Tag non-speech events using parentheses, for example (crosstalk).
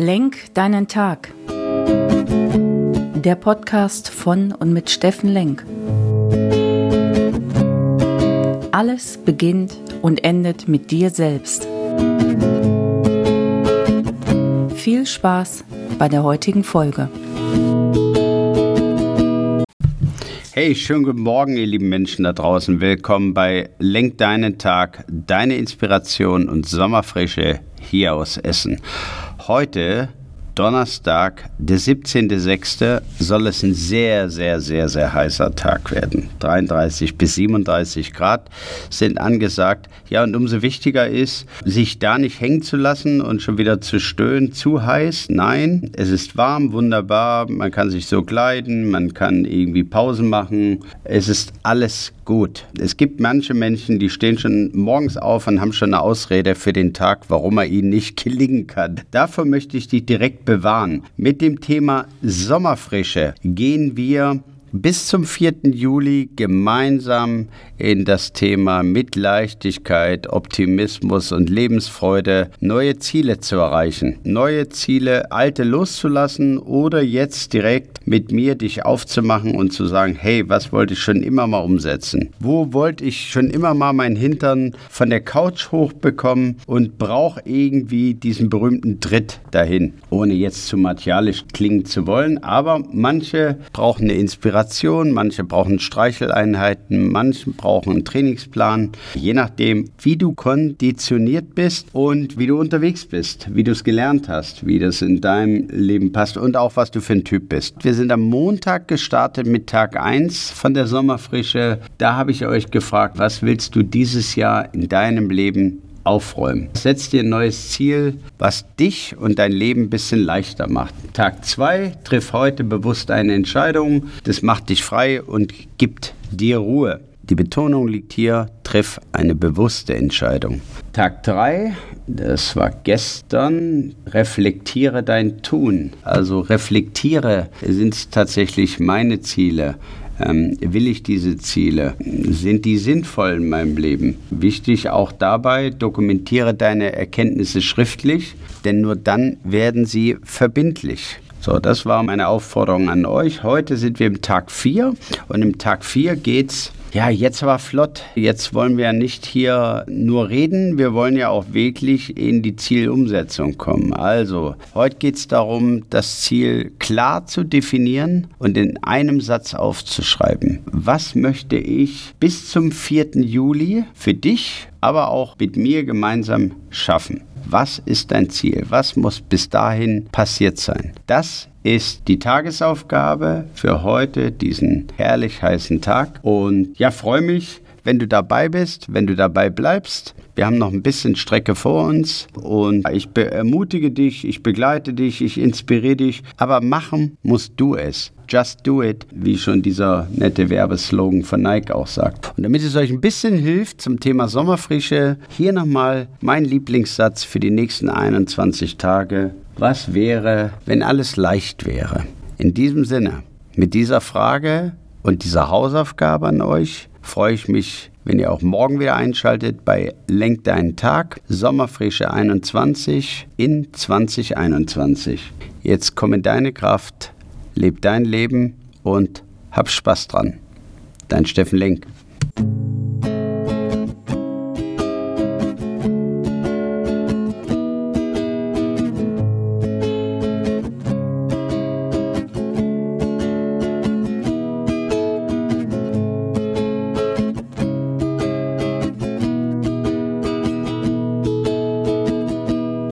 Lenk deinen Tag. Der Podcast von und mit Steffen Lenk. Alles beginnt und endet mit dir selbst. Viel Spaß bei der heutigen Folge. Hey, schönen guten Morgen, ihr lieben Menschen da draußen. Willkommen bei Lenk deinen Tag, deine Inspiration und Sommerfrische hier aus Essen. Heute Donnerstag, der 17.06., soll es ein sehr, sehr, sehr, sehr heißer Tag werden. 33 bis 37 Grad sind angesagt. Ja, und umso wichtiger ist, sich da nicht hängen zu lassen und schon wieder zu stöhnen. Zu heiß? Nein, es ist warm, wunderbar. Man kann sich so kleiden, man kann irgendwie Pausen machen. Es ist alles gut. Es gibt manche Menschen, die stehen schon morgens auf und haben schon eine Ausrede für den Tag, warum er ihnen nicht (laughs) gelingen kann. Davor möchte ich dich direkt bewahren. Mit dem Thema Sommerfrische gehen wir bis zum 4. Juli gemeinsam in das Thema mit Leichtigkeit, Optimismus und Lebensfreude neue Ziele zu erreichen. Neue Ziele, alte loszulassen oder jetzt direkt mit mir dich aufzumachen und zu sagen, hey, was wollte ich schon immer mal umsetzen? Wo wollte ich schon immer mal meinen Hintern von der Couch hochbekommen und brauche irgendwie diesen berühmten Tritt dahin, ohne jetzt zu martialisch klingen zu wollen, aber manche brauchen eine Inspiration Inspiration, manche brauchen Streicheleinheiten, manche brauchen einen Trainingsplan. Je nachdem, wie du konditioniert bist und wie du unterwegs bist, wie du es gelernt hast, wie das in deinem Leben passt und auch was du für ein Typ bist. Wir sind am Montag gestartet mit Tag 1 von der Sommerfrische. Da habe ich euch gefragt, was willst du dieses Jahr in deinem Leben aufräumen. Setz dir ein neues Ziel, was dich und dein Leben ein bisschen leichter macht. Tag 2, triff heute bewusst eine Entscheidung. Das macht dich frei und gibt dir Ruhe. Die Betonung liegt hier, triff eine bewusste Entscheidung. Tag 3, das war gestern, reflektiere dein Tun. Also reflektiere, sind es tatsächlich meine Ziele? Ähm, will ich diese Ziele? Sind die sinnvoll in meinem Leben? Wichtig auch dabei, dokumentiere deine Erkenntnisse schriftlich, denn nur dann werden sie verbindlich. So, das war meine Aufforderung an euch. Heute sind wir im Tag 4 und im Tag 4 geht es ja, jetzt war flott. Jetzt wollen wir ja nicht hier nur reden, wir wollen ja auch wirklich in die Zielumsetzung kommen. Also, heute geht es darum, das Ziel klar zu definieren und in einem Satz aufzuschreiben. Was möchte ich bis zum 4. Juli für dich, aber auch mit mir gemeinsam schaffen? Was ist dein Ziel? Was muss bis dahin passiert sein? Das ist die Tagesaufgabe für heute, diesen herrlich heißen Tag. Und ja, freue mich, wenn du dabei bist, wenn du dabei bleibst. Wir haben noch ein bisschen Strecke vor uns und ich ermutige dich, ich begleite dich, ich inspiriere dich, aber machen musst du es. Just do it, wie schon dieser nette Werbeslogan von Nike auch sagt. Und damit es euch ein bisschen hilft zum Thema Sommerfrische, hier nochmal mein Lieblingssatz für die nächsten 21 Tage. Was wäre, wenn alles leicht wäre? In diesem Sinne, mit dieser Frage und dieser Hausaufgabe an euch freue ich mich, wenn ihr auch morgen wieder einschaltet bei Lenk deinen Tag, Sommerfrische 21 in 2021. Jetzt komm in deine Kraft, leb dein Leben und hab Spaß dran. Dein Steffen Lenk.